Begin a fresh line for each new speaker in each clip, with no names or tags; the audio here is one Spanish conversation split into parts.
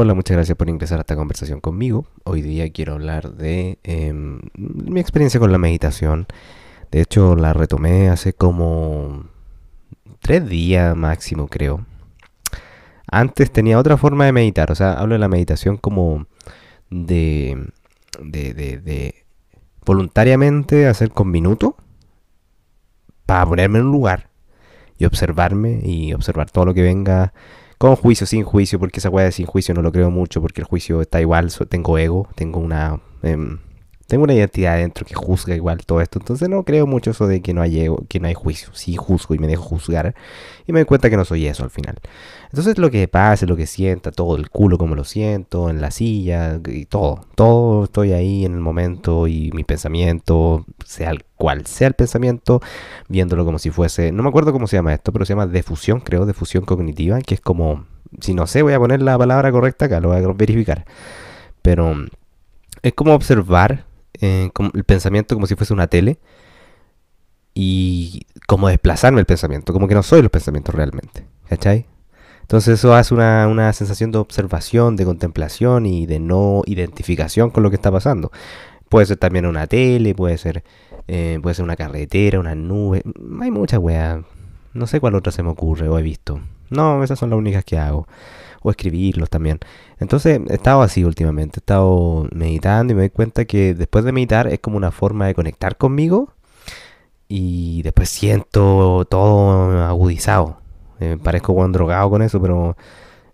Hola, muchas gracias por ingresar a esta conversación conmigo. Hoy día quiero hablar de em, mi experiencia con la meditación. De hecho, la retomé hace como tres días máximo, creo. Antes tenía otra forma de meditar, o sea, hablo de la meditación como de, de, de, de voluntariamente hacer con minuto para ponerme en un lugar y observarme y observar todo lo que venga con juicio, sin juicio, porque esa weá de sin juicio no lo creo mucho, porque el juicio está igual, tengo ego, tengo una... Em, tengo una identidad adentro que juzga igual todo esto. Entonces no creo mucho eso de que no hay, que no hay juicio. Sí juzgo y me dejo juzgar. Y me doy cuenta que no soy eso al final. Entonces lo que pase, lo que sienta, todo el culo como lo siento, en la silla, y todo. Todo estoy ahí en el momento y mi pensamiento, sea cual sea el pensamiento, viéndolo como si fuese... No me acuerdo cómo se llama esto, pero se llama defusión, creo, defusión cognitiva, que es como... Si no sé, voy a poner la palabra correcta acá, lo voy a verificar. Pero es como observar eh, el pensamiento como si fuese una tele y como desplazarme el pensamiento, como que no soy los pensamientos realmente, ¿cachai? Entonces eso hace una, una, sensación de observación, de contemplación y de no identificación con lo que está pasando. Puede ser también una tele, puede ser, eh, puede ser una carretera, una nube, hay muchas weas. No sé cuál otra se me ocurre o he visto. No, esas son las únicas que hago o escribirlos también. Entonces he estado así últimamente, he estado meditando y me doy cuenta que después de meditar es como una forma de conectar conmigo y después siento todo agudizado. Eh, parezco buen drogado con eso, pero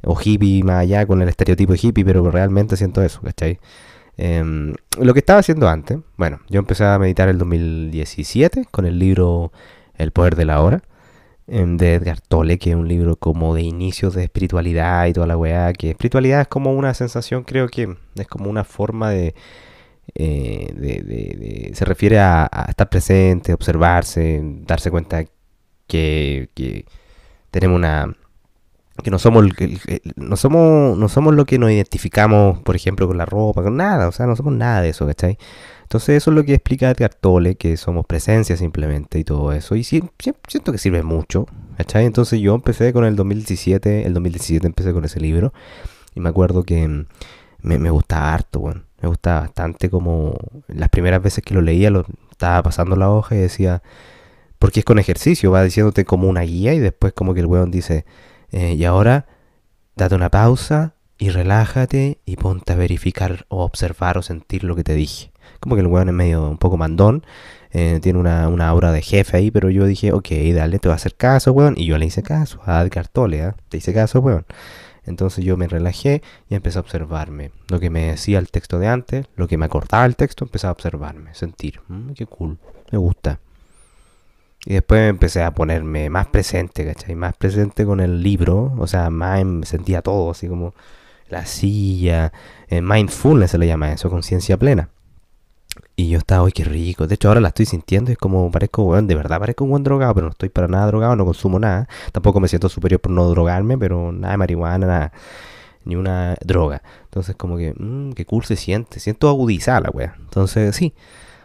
o hippie más allá con el estereotipo de hippie, pero realmente siento eso, ¿cachai? Em, lo que estaba haciendo antes, bueno, yo empecé a meditar el 2017 con el libro El poder de la hora. Em, de Edgar Tolle, que es un libro como de inicios de espiritualidad y toda la weá, que espiritualidad es como una sensación, creo que es como una forma de... Eh, se refiere a, estar presente, observarse, darse cuenta que tenemos una que no somos no somos no somos lo que nos identificamos por ejemplo con la ropa con nada o sea no somos nada de eso ¿cachai? Entonces eso es lo que explica Edgar Tolle, que somos presencia simplemente y todo eso. Y siento que sirve mucho. ¿cachai? Entonces yo empecé con el 2017, el 2017 empecé con ese libro. Y me acuerdo que mm, me, me gustaba harto, bueno. Me gustaba bastante como las primeras veces que lo leía, lo estaba pasando la hoja y decía, porque es con ejercicio, va diciéndote como una guía y después como que el weón dice, eh, y ahora date una pausa y relájate y ponte a verificar o observar o sentir lo que te dije. Como que el weón es medio un poco mandón. Eh, tiene una, una, aura de jefe ahí, pero yo dije, ok, dale, te voy a hacer caso, weón. Y yo le hice caso a Edgar ¿eh? Te hice caso, weón. Entonces yo me relajé y empecé a observarme. Lo que me decía el texto de antes, lo que me acordaba el texto, empecé a observarme, sentir. Mm, qué cool, me gusta. Y después empecé a ponerme más presente, ¿cachai? Más presente con el libro, o sea, más me sentía todo, así como la silla, eh, mindfulness se le llama eso, conciencia plena. Y yo estaba, uy, qué rico. De hecho, ahora la estoy sintiendo. Es como, parezco, weón, de verdad parezco un buen drogado, pero no estoy para nada drogado, no consumo nada. Tampoco me siento superior por no drogarme, pero nada de marihuana, nada. Ni una droga. Entonces, como que, mmm, qué cool se siente. Siento agudizada la wea. Entonces, sí.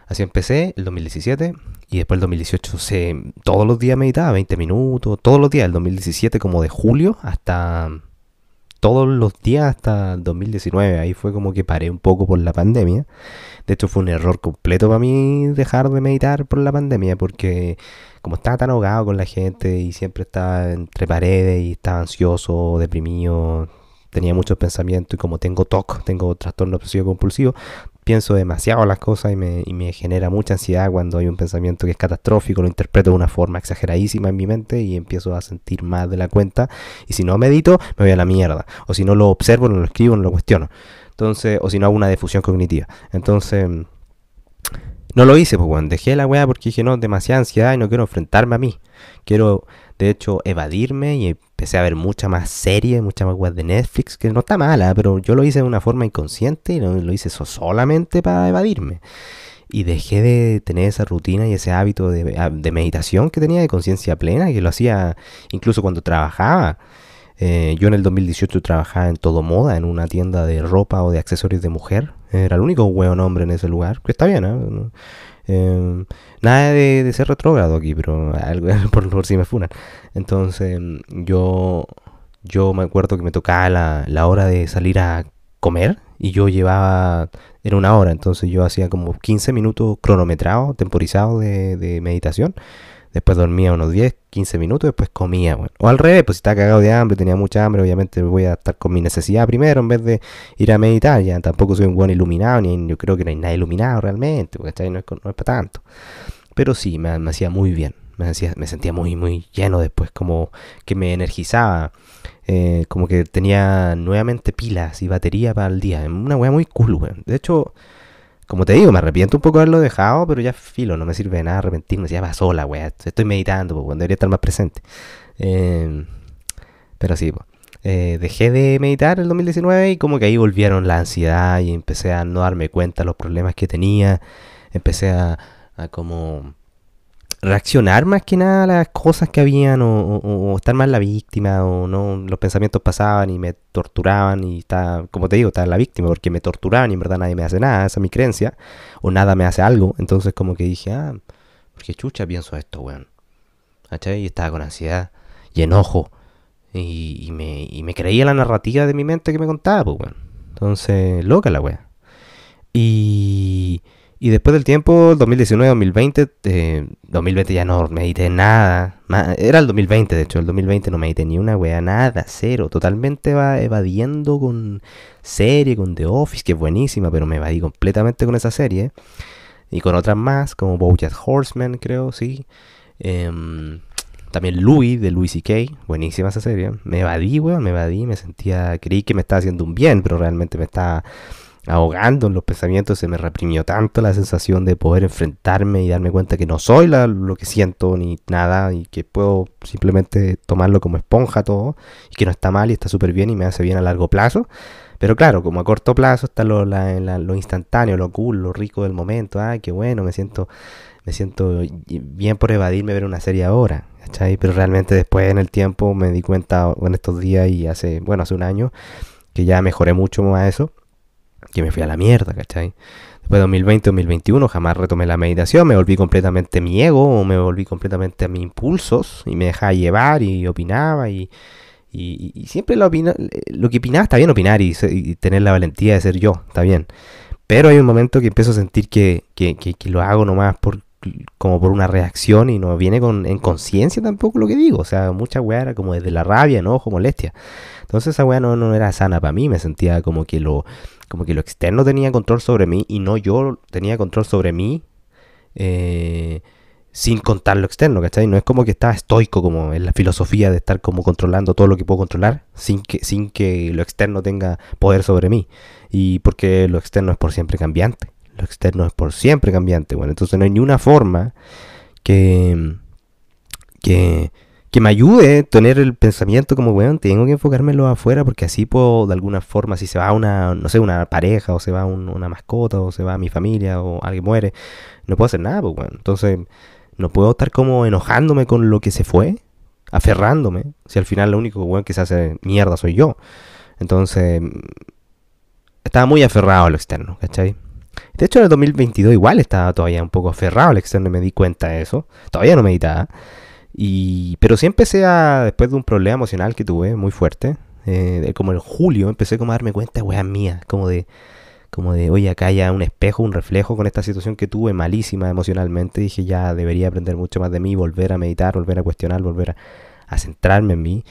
Así empecé el 2017 y después el 2018 se, todos los días meditaba, 20 minutos, todos los días, el 2017 como de julio hasta todos los días hasta el 2019. Ahí fue como que paré un poco por la pandemia. De hecho fue un error completo para mí dejar de meditar por la pandemia porque como estaba tan ahogado con la gente y siempre estaba entre paredes y estaba ansioso, deprimido, tenía muchos pensamientos y como tengo TOC, tengo trastorno obsesivo compulsivo, pienso demasiado las cosas y me, y me, genera mucha ansiedad cuando hay un pensamiento que es catastrófico, lo interpreto de una forma exageradísima en mi mente y empiezo a sentir más de la cuenta. Y si no medito, me voy a la mierda. O si no lo observo, no lo escribo, no lo cuestiono. Entonces, o si no hago una difusión cognitiva. Entonces, no lo hice, pues bueno, dejé la weá porque dije, no, demasiada ansiedad y no quiero enfrentarme a mí. Quiero de hecho, evadirme y empecé a ver mucha más serie, mucha más web de Netflix, que no está mala, pero yo lo hice de una forma inconsciente y lo, hice solamente para evadirme. Y dejé de tener esa rutina y ese hábito de, de meditación que tenía de conciencia plena, que lo hacía incluso cuando trabajaba. Eh, yo en el 2018 trabajaba en Todo Moda, en una tienda de ropa o de accesorios de mujer. Era el único hueón hombre en ese lugar, que está bien, ¿eh? Em, nada de, ser retrógrado aquí, pero por, si me funan. Entonces, yo yo me acuerdo que me tocaba la, la hora de salir a comer y yo llevaba, era una hora, entonces yo hacía como 15 minutos cronometrados, temporizados de meditación. Después dormía unos 10, 15 minutos, después comía. Bueno. O al revés, pues si estaba cagado de hambre, tenía mucha hambre, obviamente voy a estar con mi necesidad primero en vez de ir a meditar. Ya tampoco soy un buen iluminado, ni yo creo que no hay nada iluminado realmente, porque no es, no es para tanto. Pero sí, me, hacía muy bien. Me, hacía, me sentía muy, muy lleno después, como que me energizaba. Eh, como que tenía nuevamente pilas y batería para el día. Una weá muy cool, weón. De hecho, como te digo, me arrepiento un poco de haberlo dejado, pero ya filo, no me sirve de nada arrepentirme. Ya va sola, weá. Estoy meditando, pues, debería estar más presente. Eh, pero sí, pues. Dejé de meditar el 2019 y como que ahí volvieron la ansiedad y empecé a no darme cuenta de los problemas que tenía. Empecé a como reaccionar más que nada a las cosas que habían o, estar más la víctima o no los pensamientos pasaban y me torturaban y está como te digo estaba la víctima porque me torturaban y en verdad nadie me hace nada esa es mi creencia o nada me hace algo. Entonces como que dije ah porque chucha pienso esto weón ¿Cachai? y estaba con ansiedad y enojo y, me, y me creía la narrativa de mi mente que me contaba pues weón. Entonces loca la weá. Y y después del tiempo, 2019-2020, 2020 ya no medité nada. Era el 2020, de hecho, el 2020 no medité ni una wea, nada, cero. Totalmente va evadiendo con serie, con The Office, que es buenísima, pero me evadí completamente con esa serie. Y con otras más, como Bojack Horseman, creo, sí. Em, también Louis, de Louis C.K., buenísima esa serie. Me evadí, weón, me evadí, me sentía, creí que me estaba haciendo un bien, pero realmente me estaba ahogando en los pensamientos, se me reprimió tanto la sensación de poder enfrentarme y darme cuenta que no soy lo que siento ni nada y que puedo simplemente tomarlo como esponja todo y que no está mal y está súper bien y me hace bien a largo plazo. Pero claro, como a corto plazo está lo, lo instantáneo, lo cool, lo rico del momento. Ay, qué bueno, me siento, me siento bien por evadirme ver una serie ahora. ¿cachai? Pero realmente después en el tiempo me di cuenta en estos días y hace, bueno, hace un año que ya mejoré mucho más eso que me fui a la mierda, ¿cachai? Después de 2020-2021 jamás retomé la meditación, me volví completamente mi ego, me volví completamente a mis impulsos y me dejaba llevar y opinaba y, y, siempre lo, lo que opinaba está bien opinar y, tener la valentía de ser yo, está bien. Pero hay un momento que empiezo a sentir que, que, que, lo hago nomás por, como por una reacción y no viene con, en conciencia tampoco lo que digo. O sea, mucha weá era como desde la rabia, enojo, molestia. Entonces esa weá no, no era sana para mí, me sentía como que lo como que lo externo tenía control sobre mí y no yo tenía control sobre mí eh, sin contar lo externo, ¿cachai? No es como que estaba estoico como en la filosofía de estar como controlando todo lo que puedo controlar sin que, sin que lo externo tenga poder sobre mí. Y porque lo externo es por siempre cambiante. Lo externo es por siempre cambiante. Bueno, entonces no hay ni una forma que, que, que me ayude a tener el pensamiento como, weón, tengo que enfocármelo afuera porque así puedo, de alguna forma, si se va una, no sé, una pareja, o se va una mascota, o se va mi familia, o alguien muere, no puedo hacer nada, pues, weón. Entonces, no puedo estar como enojándome con lo que se fue, aferrándome, si al final lo único, weón, que se hace mierda soy yo. Entonces, estaba muy aferrado a lo externo, ¿cachai? De hecho, en el 2022 igual estaba todavía un poco aferrado al externo y me di cuenta de eso. Todavía no meditaba. Y, pero sí empecé a, después de un problema emocional que tuve muy fuerte, eh, como en julio, empecé como a darme cuenta, weá mía, como de, como de, oye, acá hay un espejo, un reflejo con esta situación que tuve malísima emocionalmente. Dije, ya debería aprender mucho más de mí, volver a meditar, volver a cuestionar, volver a, centrarme en mí,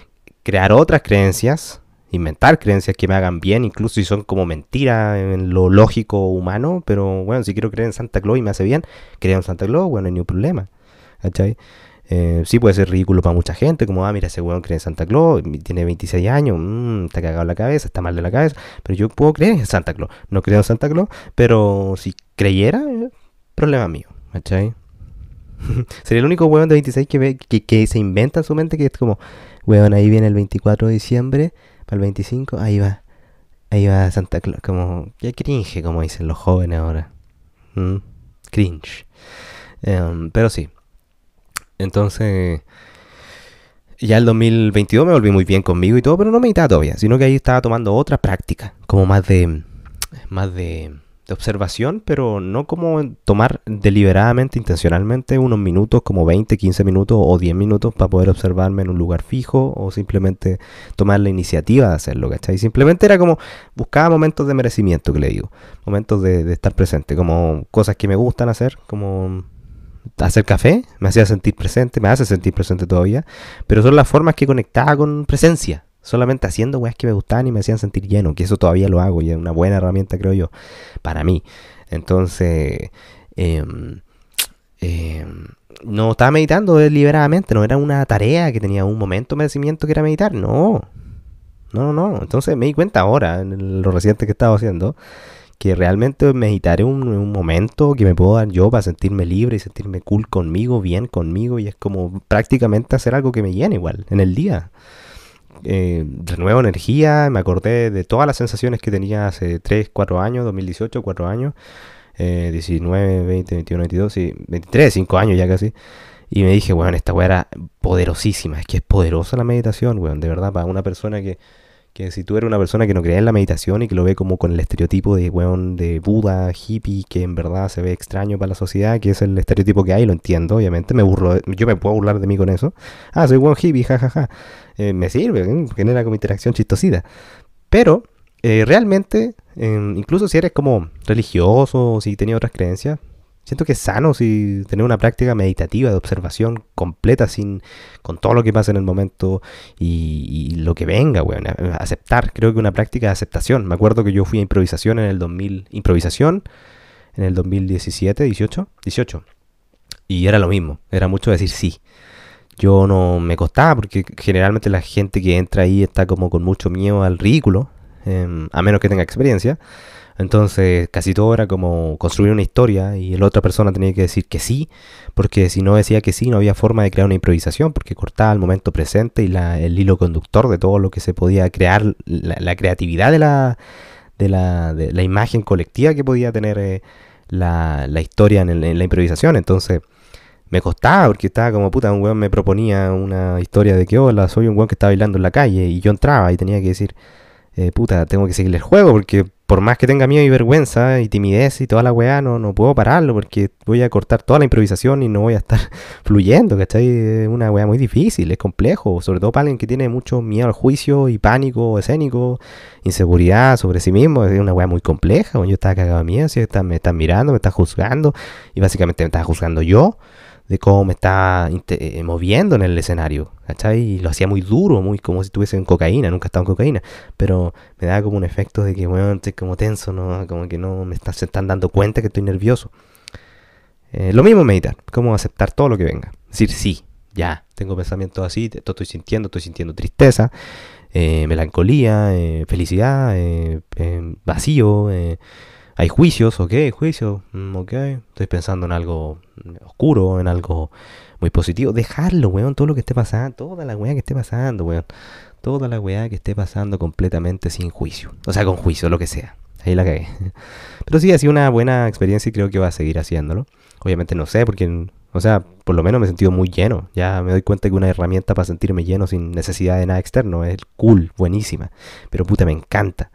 crear otras creencias, inventar creencias que me hagan bien, incluso si son como mentiras en lo lógico humano, pero bueno, si quiero creer en Santa Claus y me hace bien, creo en Santa Claus, bueno, no hay ningún problema. ¿Cachai? Eh, sí puede ser ridículo para mucha gente, como, ah, mira, ese weón cree en Santa Claus, tiene 26 años, mmm, está cagado en la cabeza, está mal de la cabeza, pero yo puedo creer en Santa Claus. No creo en Santa Claus, pero si creyera, eh, problema mío, ¿cachai? Sería el único weón de 26 que, ve, que, se inventa en su mente que es como, weón, ahí viene el 24 de diciembre, para el 25, ahí va, ahí va Santa Claus, como, ya cringe, como dicen los jóvenes ahora. Cringe. Em, pero sí, entonces, ya el 2022 me volví muy bien conmigo y todo, pero no meditaba todavía, sino que ahí estaba tomando otra práctica, como más de, más de, observación, pero no como tomar deliberadamente, intencionalmente unos minutos, como 20, 15 minutos o 10 minutos para poder observarme en un lugar fijo o simplemente tomar la iniciativa de hacerlo, ¿cachai? Simplemente era como buscaba momentos de merecimiento, que le digo, momentos de, de estar presente, como cosas que me gustan hacer, como hacer café, me hacía sentir presente, me hace sentir presente todavía, pero son las formas que conectaba con presencia, solamente haciendo weas que me gustaban y me hacían sentir lleno, que eso todavía lo hago y es una buena herramienta, creo yo, para mí. Entonces, em, em, no estaba meditando deliberadamente, no era una tarea que tenía un momento de merecimiento que era meditar, no. No, no, no. Entonces me di cuenta ahora, en lo reciente que estaba haciendo, que realmente meditaré un, un momento que me puedo dar yo para sentirme libre y sentirme cool conmigo, bien conmigo, y es como prácticamente hacer algo que me llene igual en el día. Eh, renuevo energía, me acordé de todas las sensaciones que tenía hace 3, 4 años, 2018, 4 años, eh, 19, 20, 21, 22, sí, 23, 5 años ya casi. Y me dije, bueno, esta weá era poderosísima, es que es poderosa la meditación, weón, de verdad, para una persona que que si tú eres una persona que no cree en la meditación y que lo ve como con el estereotipo de weón de Buda, hippie, que en verdad se ve extraño para la sociedad, que es el estereotipo que hay, lo entiendo, obviamente, me burlo, yo me puedo burlar de mí con eso. Ah, soy weón hippie, jajaja. Eh, me sirve, ¿eh? genera como interacción chistosida. Pero, eh, realmente, incluso si eres como religioso o si tenías otras creencias, Siento que es sano si tener una práctica meditativa de observación completa sin con todo lo que pasa en el momento y, lo que venga, weón. Aceptar, creo que una práctica de aceptación. Me acuerdo que yo fui a improvisación en el 2000, improvisación en el 2017, 18, 18. Y era lo mismo, era mucho decir sí. Yo no me costaba porque generalmente la gente que entra ahí está como con mucho miedo al ridículo, em, a menos que tenga experiencia. Entonces, casi todo era como construir una historia y la otra persona tenía que decir que sí, porque si no decía que sí, no había forma de crear una improvisación, porque cortaba el momento presente y el hilo conductor de todo lo que se podía crear, la, creatividad de la, de la, de la, imagen colectiva que podía tener eh, la, historia en, en, la improvisación. Entonces, me costaba, porque estaba como puta, un weón me proponía una historia de que, hola, soy un weón que está bailando en la calle, y yo entraba y tenía que decir, eh, puta, tengo que seguirle el juego, porque por más que tenga miedo y vergüenza y timidez y toda la weá, no, no puedo pararlo porque voy a cortar toda la improvisación y no voy a estar fluyendo, ¿cachai? Es una weá muy difícil, es complejo, sobre todo para alguien que tiene mucho miedo al juicio y pánico escénico, inseguridad sobre sí mismo, es una weá muy compleja. Yo estaba cagado de miedo, si me están mirando, me están juzgando y básicamente me estaba juzgando yo de cómo me estaba eh, moviendo en el escenario, ¿cachai? Y lo hacía muy duro, muy como si estuviese en cocaína, nunca he estado en cocaína, pero me da como un efecto de que, bueno, estoy como tenso, ¿no? Como que no me se están dando cuenta que estoy nervioso. Eh, lo mismo meditar, como aceptar todo lo que venga. Decir, sí, ya, tengo pensamientos así, esto estoy sintiendo, estoy sintiendo tristeza, eh, melancolía, felicidad, vacío, hay juicios, ok, juicios, mm, ok, estoy pensando en algo oscuro, en algo muy positivo. Dejarlo, weón, todo lo que esté pasando, toda la weá que esté pasando, weón. Toda la weá que esté pasando completamente sin juicio. O sea, con juicio, lo que sea. Ahí la cagué. Pero sí, ha sido una buena experiencia y creo que va a seguir haciéndolo. Obviamente no sé, porque, o sea, por lo menos me he sentido muy lleno. Ya me doy cuenta que una herramienta para sentirme lleno sin necesidad de nada externo es cool, buenísima. Pero puta, me encanta.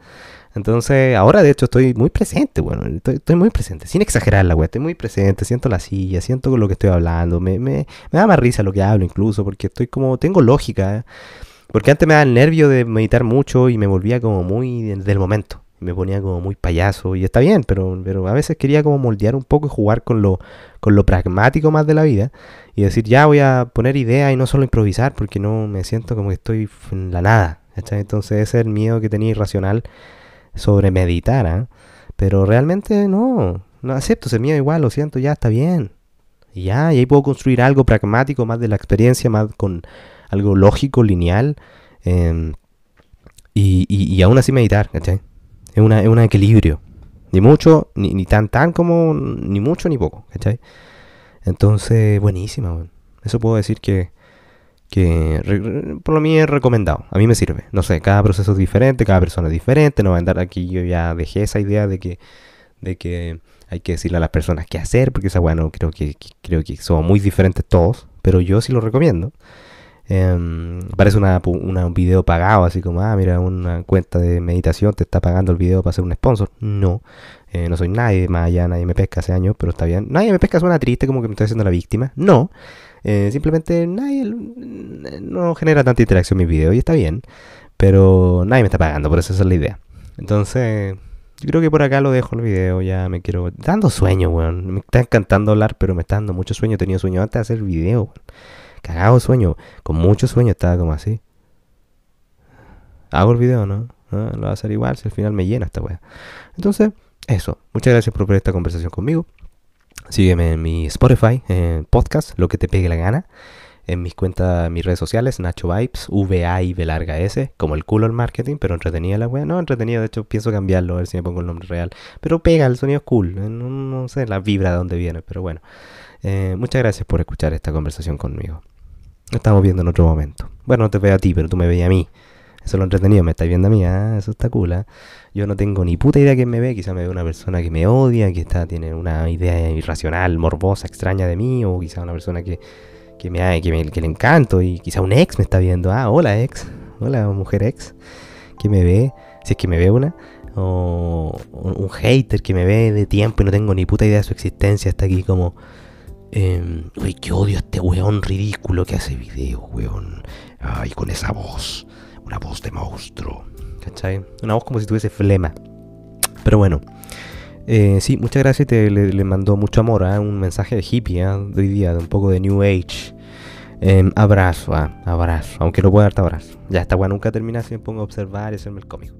Entonces, ahora de hecho estoy muy presente, bueno, estoy, muy presente, sin exagerar la wea, estoy muy presente, siento la silla, siento con lo que estoy hablando, me, me, me da más risa lo que hablo incluso, porque estoy como, tengo lógica, ¿eh? porque antes me daba el nervio de meditar mucho y me volvía como muy del momento, me ponía como muy payaso, y está bien, pero, pero a veces quería como moldear un poco y jugar con lo, con lo pragmático más de la vida, y decir, ya voy a poner ideas y no solo improvisar, porque no me siento como que estoy en la nada, Entonces ese es el miedo que tenía irracional sobre meditar, ¿ah? pero realmente no, no acepto ese miedo igual, lo siento, ya está bien. Y ya, y ahí puedo construir algo pragmático, más de la experiencia, más con algo lógico, lineal, em, y, y, aún así meditar, ¿cachai? Es, una, es un equilibrio, ni mucho, ni, ni, tan tan como, ni mucho ni poco, ¿cachai? Entonces, buenísima, eso puedo decir que por lo mío es recomendado. A mí me sirve. No sé, cada proceso es diferente, cada persona es diferente. No va a andar aquí. Yo ya dejé esa idea de que, de que hay que decirle a las personas qué hacer, porque esa bueno, creo que, creo que somos muy diferentes todos, pero yo sí lo recomiendo. Em, parece una, un video pagado, así como, ah, mira, una cuenta de meditación te está pagando el video para ser un sponsor. No, eh, no soy nadie, más allá nadie me pesca hace años, pero está bien. Nadie me pesca suena triste, como que me estoy haciendo la víctima. No, eh, simplemente nadie no genera tanta interacción mis videos y está bien, pero nadie me está pagando, por eso esa es la idea. Entonces, yo creo que por acá lo dejo el video, ya me quiero... Dando sueño, weón. Me está encantando hablar, pero me está dando mucho sueño. He tenido sueño antes de hacer video, weón. Cagado sueño. Con mucho sueño estaba como así. Hago el video, ¿no? Ah, lo voy a hacer igual si al final me llena esta weá. Entonces, eso. Muchas gracias por ver esta conversación conmigo. Sígueme en mi Spotify, en podcast, lo que te pegue la gana en mis cuentas, mis redes sociales, Nacho Vibes, V-A y B larga S, como el culo el marketing, pero entretenida la wea. No, entretenido, de hecho pienso cambiarlo, a ver si me pongo el nombre real. Pero pega, el sonido es cool, eh, no, sé la vibra de dónde viene, pero bueno. Eh, muchas gracias por escuchar esta conversación conmigo. Estamos viendo en otro momento. Bueno, no te veo a ti, pero tú me veías a mí. Eso es lo entretenido, me estáis viendo a mí, ¿ah? eso está cool. ¿ah? Yo no tengo ni puta idea que me ve, quizá me ve una persona que me odia, que está, tiene una idea irracional, morbosa, extraña de mí, o quizá una persona que que, me, que, que le encanto y quizá un ex me está viendo. Ah, hola ex, hola mujer ex, que me ve, si es que me ve una. O un hater que me ve de tiempo y no tengo ni puta idea de su existencia. Está aquí como... Eh, uy, que odio a este weón ridículo que hace videos, weón. Ay, con esa voz. Una voz de monstruo. ¿Cachai? Una voz como si tuviese flema. Pero bueno. Eh, sí, muchas gracias. Te, le, mandó mucho amor. ¿eh? Un mensaje de hippie ¿eh? de hoy día, de un poco de New Age. Em, abrazo, ah, abrazo. Aunque no pueda darte abrazo. Ya, esta weá nunca termina si me pongo a observar y hacerme el cómico.